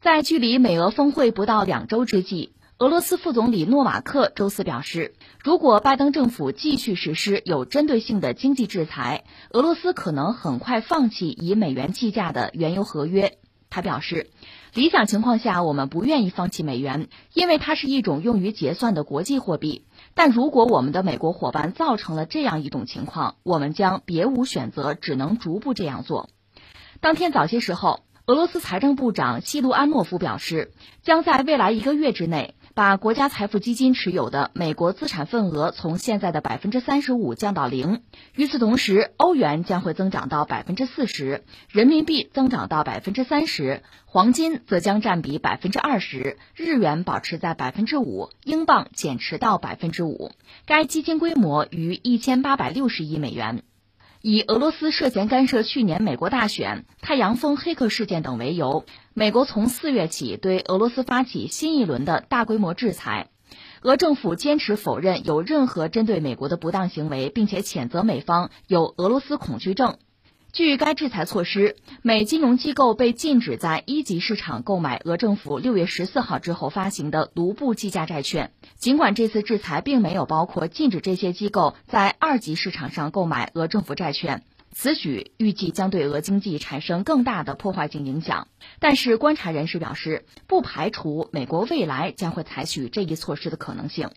在距离美俄峰会不到两周之际，俄罗斯副总理诺瓦克周四表示，如果拜登政府继续实施有针对性的经济制裁，俄罗斯可能很快放弃以美元计价的原油合约。他表示，理想情况下，我们不愿意放弃美元，因为它是一种用于结算的国际货币。但如果我们的美国伙伴造成了这样一种情况，我们将别无选择，只能逐步这样做。当天早些时候，俄罗斯财政部长西卢安诺夫表示，将在未来一个月之内。把国家财富基金持有的美国资产份额从现在的百分之三十五降到零。与此同时，欧元将会增长到百分之四十，人民币增长到百分之三十，黄金则将占比百分之二十，日元保持在百分之五，英镑减持到百分之五。该基金规模逾一千八百六十亿美元。以俄罗斯涉嫌干涉去年美国大选、太阳风黑客事件等为由，美国从四月起对俄罗斯发起新一轮的大规模制裁。俄政府坚持否认有任何针对美国的不当行为，并且谴责美方有俄罗斯恐惧症。据该制裁措施，美金融机构被禁止在一级市场购买俄政府六月十四号之后发行的卢布计价债券。尽管这次制裁并没有包括禁止这些机构在二级市场上购买俄政府债券，此举预计将对俄经济产生更大的破坏性影响。但是，观察人士表示，不排除美国未来将会采取这一措施的可能性。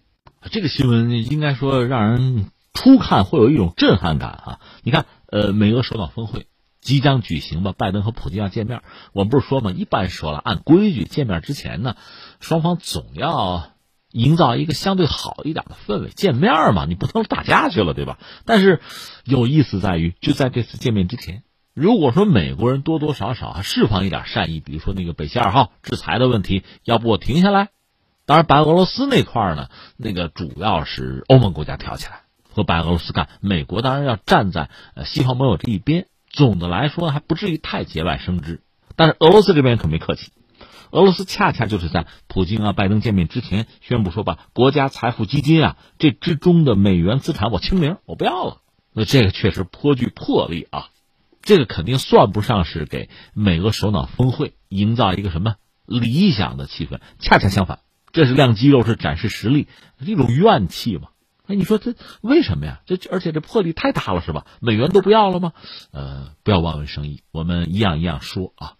这个新闻应该说让人初看会有一种震撼感啊！你看。呃，美俄首脑峰会即将举行吧？拜登和普京要见面。我们不是说嘛，一般说了，按规矩见面之前呢，双方总要营造一个相对好一点的氛围。见面嘛，你不能打架去了，对吧？但是有意思在于，就在这次见面之前，如果说美国人多多少少还释放一点善意，比如说那个北溪二号制裁的问题，要不我停下来？当然，白俄罗斯那块呢，那个主要是欧盟国家挑起来。和白俄罗斯干，美国当然要站在呃西方盟友这一边。总的来说还不至于太节外生枝。但是俄罗斯这边可没客气，俄罗斯恰恰就是在普京啊、拜登见面之前宣布说，把国家财富基金啊这之中的美元资产我清零，我不要了。那这个确实颇具魄力啊，这个肯定算不上是给美俄首脑峰会营造一个什么理想的气氛。恰恰相反，这是亮肌肉，是展示实力，一种怨气嘛。哎，你说这为什么呀？这而且这魄力太大了，是吧？美元都不要了吗？呃，不要望文生义，我们一样一样说啊。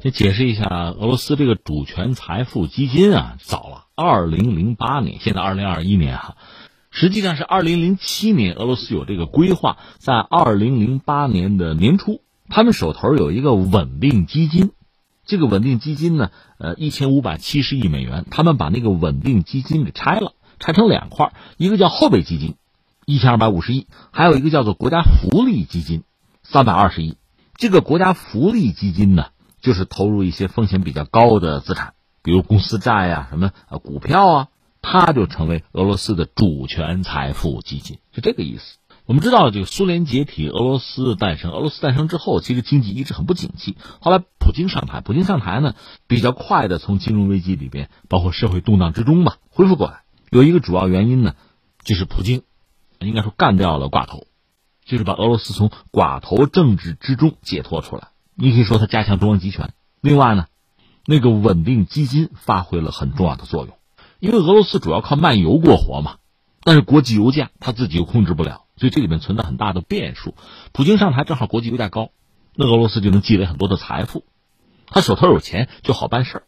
先解释一下，俄罗斯这个主权财富基金啊，早了，二零零八年，现在二零二一年哈，实际上是二零零七年，俄罗斯有这个规划，在二零零八年的年初，他们手头有一个稳定基金，这个稳定基金呢，呃，一千五百七十亿美元，他们把那个稳定基金给拆了。拆成两块，一个叫后备基金，一千二百五十亿，还有一个叫做国家福利基金，三百二十亿。这个国家福利基金呢，就是投入一些风险比较高的资产，比如公司债啊、什么呃股票啊，它就成为俄罗斯的主权财富基金，是这个意思。我们知道，这个苏联解体，俄罗斯诞生。俄罗斯诞生之后，其实经济一直很不景气。后来普京上台，普京上台呢，比较快的从金融危机里边，包括社会动荡之中吧，恢复过来。有一个主要原因呢，就是普京，应该说干掉了寡头，就是把俄罗斯从寡头政治之中解脱出来。你可以说他加强中央集权。另外呢，那个稳定基金发挥了很重要的作用，因为俄罗斯主要靠卖油过活嘛，但是国际油价他自己又控制不了，所以这里面存在很大的变数。普京上台正好国际油价高，那俄罗斯就能积累很多的财富，他手头有钱就好办事儿。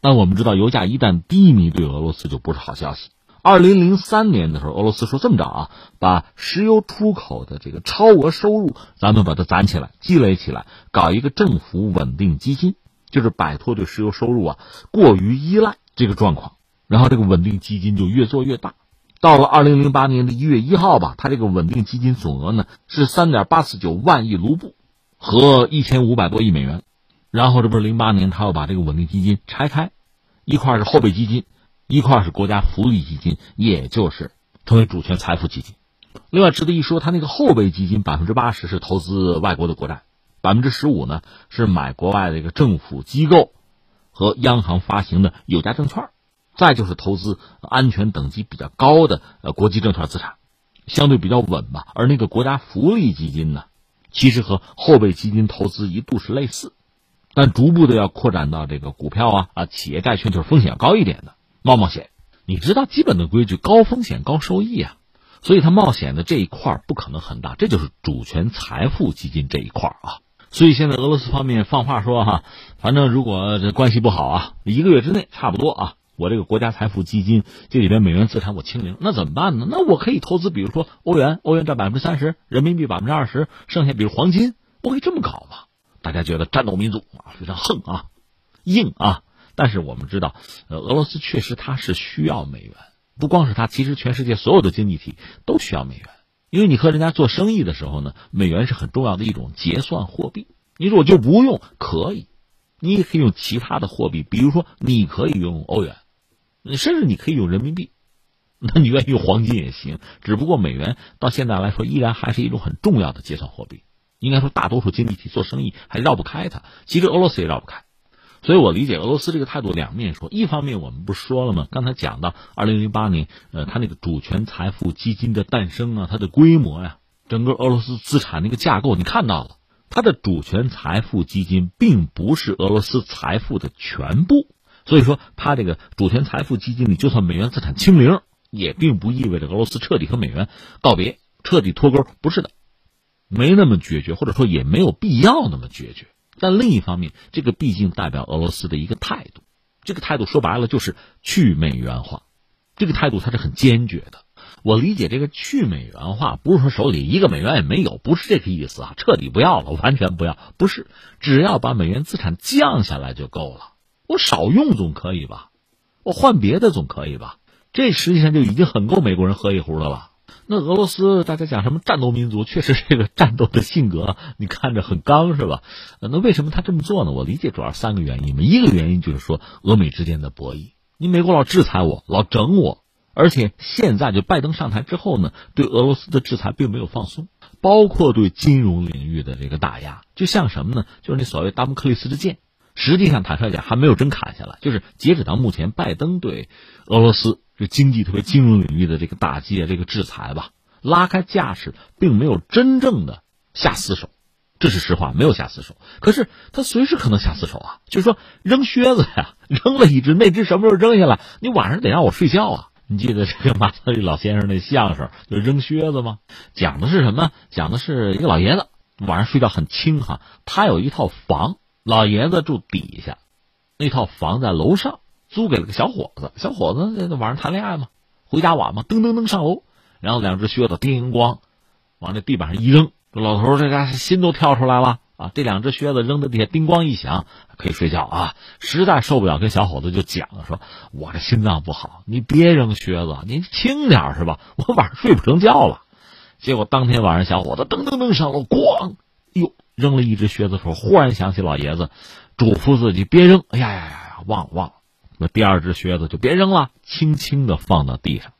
但我们知道，油价一旦低迷，对俄罗斯就不是好消息。二零零三年的时候，俄罗斯说这么着啊，把石油出口的这个超额收入，咱们把它攒起来、积累起来，搞一个政府稳定基金，就是摆脱对石油收入啊过于依赖这个状况。然后这个稳定基金就越做越大。到了二零零八年的一月一号吧，它这个稳定基金总额呢是三点八四九万亿卢布，和一千五百多亿美元。然后这不是零八年，他要把这个稳定基金拆开，一块是后备基金。一块是国家福利基金，也就是成为主权财富基金。另外值得一说，它那个后备基金百分之八十是投资外国的国债，百分之十五呢是买国外的一个政府机构和央行发行的有价证券，再就是投资安全等级比较高的呃国际证券资产，相对比较稳吧。而那个国家福利基金呢，其实和后备基金投资一度是类似，但逐步的要扩展到这个股票啊啊企业债券，就是风险高一点的冒冒险。你知道基本的规矩，高风险高收益啊，所以它冒险的这一块不可能很大，这就是主权财富基金这一块啊。所以现在俄罗斯方面放话说哈，反正如果这关系不好啊，一个月之内差不多啊，我这个国家财富基金这里边美元资产我清零，那怎么办呢？那我可以投资，比如说欧元，欧元占百分之三十，人民币百分之二十，剩下比如黄金，我可以这么搞嘛？大家觉得战斗民族啊非常横啊，硬啊，但是我们知道，呃，俄罗斯确实它是需要美元，不光是它，其实全世界所有的经济体都需要美元。因为你和人家做生意的时候呢，美元是很重要的一种结算货币。你说我就不用，可以，你也可以用其他的货币，比如说你可以用欧元，甚至你可以用人民币，那你愿意用黄金也行。只不过美元到现在来说，依然还是一种很重要的结算货币。应该说，大多数经济体做生意还绕不开它。其实俄罗斯也绕不开。所以我理解俄罗斯这个态度两面说，一方面我们不是说了吗？刚才讲到二零零八年，呃，它那个主权财富基金的诞生啊，它的规模呀，整个俄罗斯资产那个架构，你看到了，它的主权财富基金并不是俄罗斯财富的全部，所以说它这个主权财富基金里，就算美元资产清零，也并不意味着俄罗斯彻底和美元告别，彻底脱钩，不是的，没那么决绝，或者说也没有必要那么决绝。但另一方面，这个毕竟代表俄罗斯的一个态度，这个态度说白了就是去美元化，这个态度它是很坚决的。我理解这个去美元化不是说手里一个美元也没有，不是这个意思啊，彻底不要了，完全不要，不是，只要把美元资产降下来就够了。我少用总可以吧，我换别的总可以吧，这实际上就已经很够美国人喝一壶的了。那俄罗斯，大家讲什么战斗民族？确实，这个战斗的性格，你看着很刚，是吧？那为什么他这么做呢？我理解主要三个原因嘛。一个原因就是说，俄美之间的博弈，你美国老制裁我，老整我，而且现在就拜登上台之后呢，对俄罗斯的制裁并没有放松，包括对金融领域的这个打压，就像什么呢？就是那所谓达姆克利斯之剑，实际上坦率讲还没有真砍下来。就是截止到目前，拜登对俄罗斯。这经济特别金融领域的这个打击啊，这个制裁吧，拉开架势，并没有真正的下死手，这是实话，没有下死手。可是他随时可能下死手啊，就是说扔靴子呀，扔了一只，那只什么时候扔下来？你晚上得让我睡觉啊！你记得这个马三立老先生那相声就扔靴子吗？讲的是什么？讲的是一个老爷子晚上睡觉很轻哈，他有一套房，老爷子住底下，那套房在楼上。租给了个小伙子，小伙子晚上谈恋爱嘛，回家晚嘛，噔噔噔上楼，然后两只靴子叮咣往那地板上一扔，老头这家心都跳出来了啊！这两只靴子扔在地下，叮咣一响，可以睡觉啊！实在受不了，跟小伙子就讲说：“我这心脏不好，你别扔靴子，你轻点是吧？我晚上睡不成觉了。”结果当天晚上，小伙子噔噔噔上楼，咣，哟，扔了一只靴子的时候，忽然想起老爷子嘱咐自己别扔，哎呀呀呀呀，忘了忘了。那第二只靴子就别扔了，轻轻的放到地上。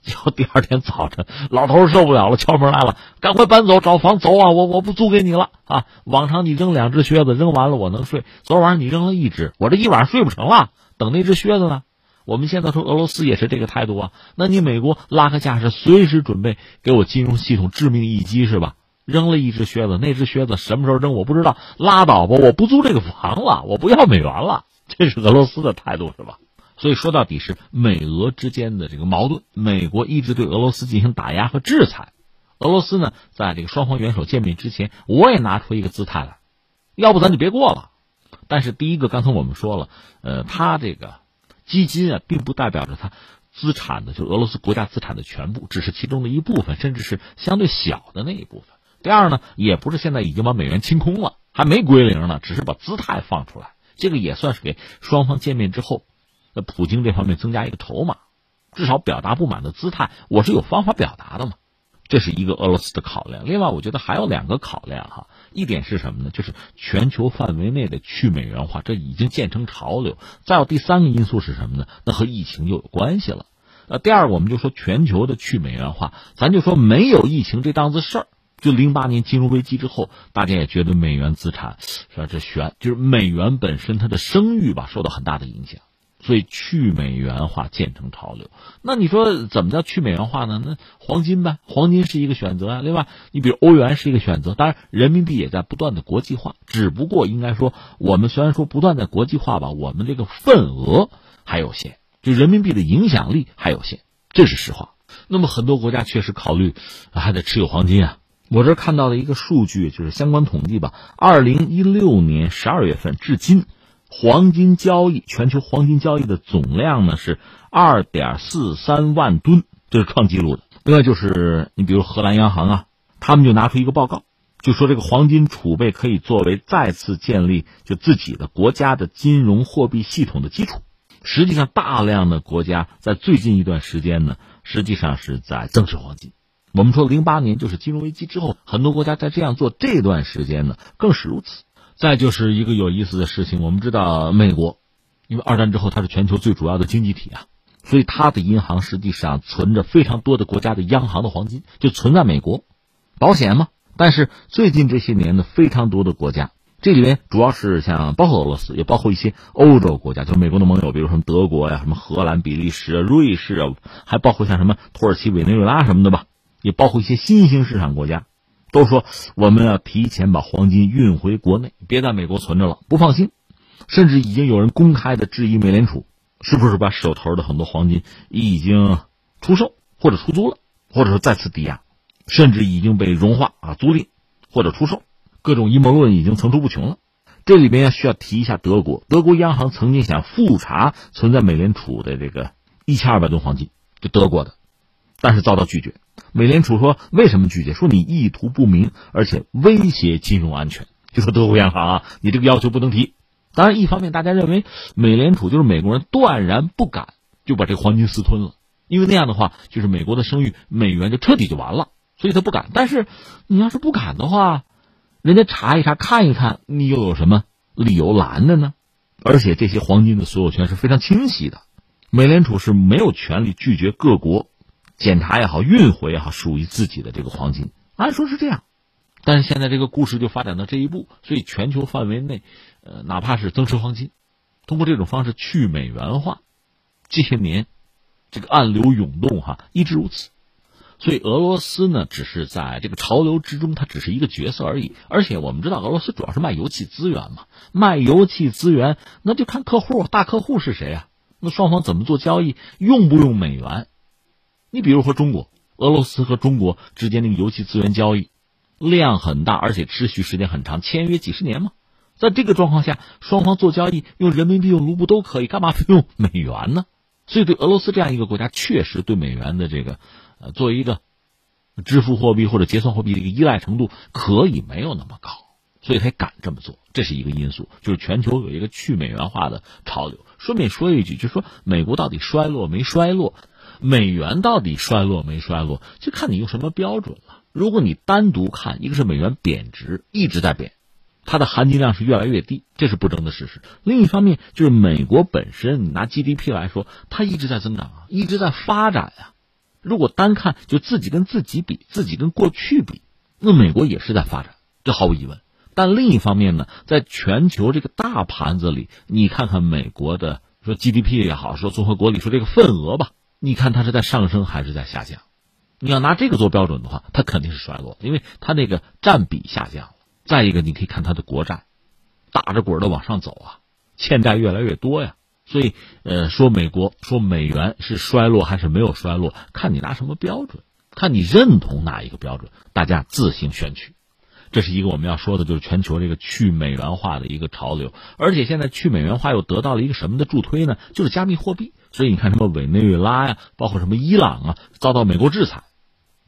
结果第二天早晨，老头受不了了，敲门来了，赶快搬走，找房走啊！我我不租给你了啊！往常你扔两只靴子，扔完了我能睡。昨晚上你扔了一只，我这一晚上睡不成了。等那只靴子呢？我们现在说俄罗斯也是这个态度啊。那你美国拉个架势，随时准备给我金融系统致命一击是吧？扔了一只靴子，那只靴子什么时候扔我不知道。拉倒吧，我不租这个房了，我不要美元了。这是俄罗斯的态度是吧？所以说到底是美俄之间的这个矛盾。美国一直对俄罗斯进行打压和制裁，俄罗斯呢，在这个双方元首见面之前，我也拿出一个姿态来，要不咱就别过了。但是第一个，刚才我们说了，呃，他这个基金啊，并不代表着他资产的，就俄罗斯国家资产的全部，只是其中的一部分，甚至是相对小的那一部分。第二呢，也不是现在已经把美元清空了，还没归零呢，只是把姿态放出来。这个也算是给双方见面之后，那普京这方面增加一个筹码，至少表达不满的姿态，我是有方法表达的嘛。这是一个俄罗斯的考量。另外，我觉得还有两个考量哈，一点是什么呢？就是全球范围内的去美元化，这已经建成潮流。再有第三个因素是什么呢？那和疫情就有关系了。呃，第二，我们就说全球的去美元化，咱就说没有疫情这档子事儿。就零八年金融危机之后，大家也觉得美元资产是吧？这悬，就是美元本身它的声誉吧受到很大的影响。所以去美元化渐成潮流。那你说怎么叫去美元化呢？那黄金呗，黄金是一个选择啊。另外，你比如欧元是一个选择，当然人民币也在不断的国际化。只不过应该说，我们虽然说不断在国际化吧，我们这个份额还有限，就人民币的影响力还有限，这是实话。那么很多国家确实考虑还得持有黄金啊。我这看到的一个数据就是相关统计吧，二零一六年十二月份至今。黄金交易，全球黄金交易的总量呢是二点四三万吨，这是创纪录的。另外就是你比如荷兰央行啊，他们就拿出一个报告，就说这个黄金储备可以作为再次建立就自己的国家的金融货币系统的基础。实际上，大量的国家在最近一段时间呢，实际上是在增持黄金。我们说零八年就是金融危机之后，很多国家在这样做，这段时间呢更是如此。再就是一个有意思的事情，我们知道美国，因为二战之后它是全球最主要的经济体啊，所以它的银行实际上存着非常多的国家的央行的黄金，就存在美国，保险嘛。但是最近这些年呢，非常多的国家，这里面主要是像包括俄罗斯，也包括一些欧洲国家，就美国的盟友，比如说德国呀、什么荷兰、比利时、啊瑞士啊，还包括像什么土耳其、委内瑞拉什么的吧，也包括一些新兴市场国家。都说我们要提前把黄金运回国内，别在美国存着了，不放心。甚至已经有人公开的质疑美联储是不是把手头的很多黄金已经出售或者出租了，或者说再次抵押，甚至已经被融化啊租赁或者出售，各种阴谋论已经层出不穷了。这里边要需要提一下德国，德国央行曾经想复查存在美联储的这个一千二百吨黄金，就德国的，但是遭到拒绝。美联储说：“为什么拒绝？说你意图不明，而且威胁金融安全。”就说德国央行啊，你这个要求不能提。当然，一方面大家认为美联储就是美国人断然不敢就把这个黄金私吞了，因为那样的话就是美国的声誉，美元就彻底就完了，所以他不敢。但是你要是不敢的话，人家查一查看一看，你又有什么理由拦的呢？而且这些黄金的所有权是非常清晰的，美联储是没有权利拒绝各国。检查也好，运回也好，属于自己的这个黄金，按说是这样，但是现在这个故事就发展到这一步，所以全球范围内，呃，哪怕是增持黄金，通过这种方式去美元化，这些年，这个暗流涌动哈，一直如此，所以俄罗斯呢，只是在这个潮流之中，它只是一个角色而已。而且我们知道，俄罗斯主要是卖油气资源嘛，卖油气资源，那就看客户，大客户是谁啊？那双方怎么做交易，用不用美元？你比如说中国、俄罗斯和中国之间那个油气资源交易量很大，而且持续时间很长，签约几十年嘛。在这个状况下，双方做交易用人民币、用卢布都可以，干嘛非用美元呢？所以，对俄罗斯这样一个国家，确实对美元的这个呃作为一个支付货币或者结算货币的一个依赖程度可以没有那么高，所以他敢这么做，这是一个因素。就是全球有一个去美元化的潮流。顺便说一句，就是说美国到底衰落没衰落？美元到底衰落没衰落，就看你用什么标准了。如果你单独看，一个是美元贬值一直在贬，它的含金量是越来越低，这是不争的事实。另一方面，就是美国本身，你拿 GDP 来说，它一直在增长啊，一直在发展啊。如果单看就自己跟自己比，自己跟过去比，那美国也是在发展，这毫无疑问。但另一方面呢，在全球这个大盘子里，你看看美国的说 GDP 也好，说综合国力，说这个份额吧。你看它是在上升还是在下降？你要拿这个做标准的话，它肯定是衰落，因为它那个占比下降了。再一个，你可以看它的国债，打着滚的往上走啊，欠债越来越多呀。所以，呃，说美国说美元是衰落还是没有衰落，看你拿什么标准，看你认同哪一个标准，大家自行选取。这是一个我们要说的，就是全球这个去美元化的一个潮流。而且现在去美元化又得到了一个什么的助推呢？就是加密货币。所以你看，什么委内瑞拉呀，包括什么伊朗啊，遭到美国制裁，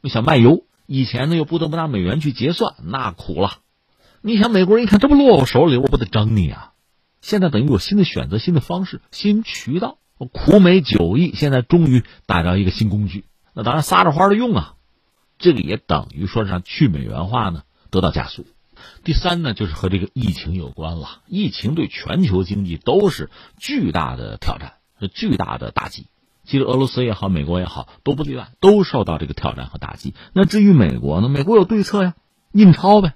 你想卖油，以前呢又不得不拿美元去结算，那苦了。你想美国人一看这不落我手里，我不得整你啊！现在等于有新的选择、新的方式、新渠道。苦美久役，现在终于打着一个新工具，那当然撒着欢的用啊。这个也等于说让去美元化呢得到加速。第三呢，就是和这个疫情有关了。疫情对全球经济都是巨大的挑战。巨大的打击，其实俄罗斯也好，美国也好，都不例外，都受到这个挑战和打击。那至于美国呢？美国有对策呀，印钞呗，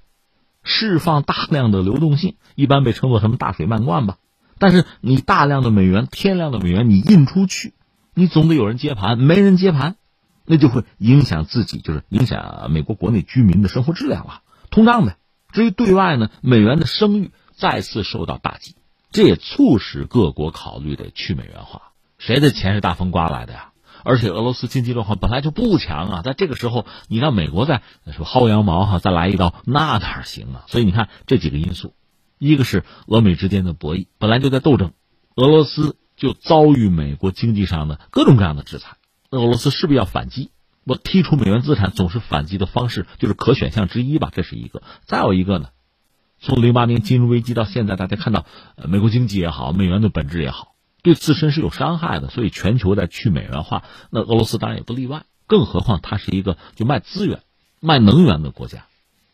释放大量的流动性，一般被称作什么大水漫灌吧。但是你大量的美元、天量的美元你印出去，你总得有人接盘，没人接盘，那就会影响自己，就是影响美国国内居民的生活质量了，通胀呗。至于对外呢，美元的声誉再次受到打击，这也促使各国考虑的去美元化。谁的钱是大风刮来的呀？而且俄罗斯经济状况本来就不强啊，在这个时候你让美国再说薅羊毛哈，再来一刀，那哪行啊？所以你看这几个因素，一个是俄美之间的博弈本来就在斗争，俄罗斯就遭遇美国经济上的各种各样的制裁，俄罗斯势必要反击。我剔除美元资产总是反击的方式，就是可选项之一吧，这是一个。再有一个呢，从零八年金融危机到现在，大家看到，呃，美国经济也好，美元的本质也好。对自身是有伤害的，所以全球在去美元化，那俄罗斯当然也不例外。更何况它是一个就卖资源、卖能源的国家，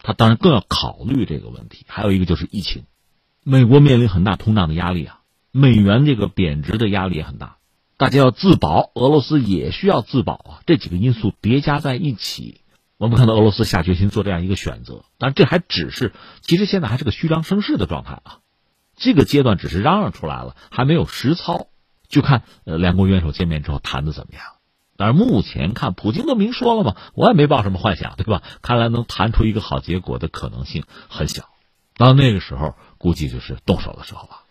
它当然更要考虑这个问题。还有一个就是疫情，美国面临很大通胀的压力啊，美元这个贬值的压力也很大，大家要自保，俄罗斯也需要自保啊。这几个因素叠加在一起，我们看到俄罗斯下决心做这样一个选择，但这还只是，其实现在还是个虚张声势的状态啊。这个阶段只是嚷嚷出来了，还没有实操，就看呃两国元首见面之后谈的怎么样。但是目前看，普京都明说了嘛，我也没抱什么幻想，对吧？看来能谈出一个好结果的可能性很小。到那个时候，估计就是动手的时候了。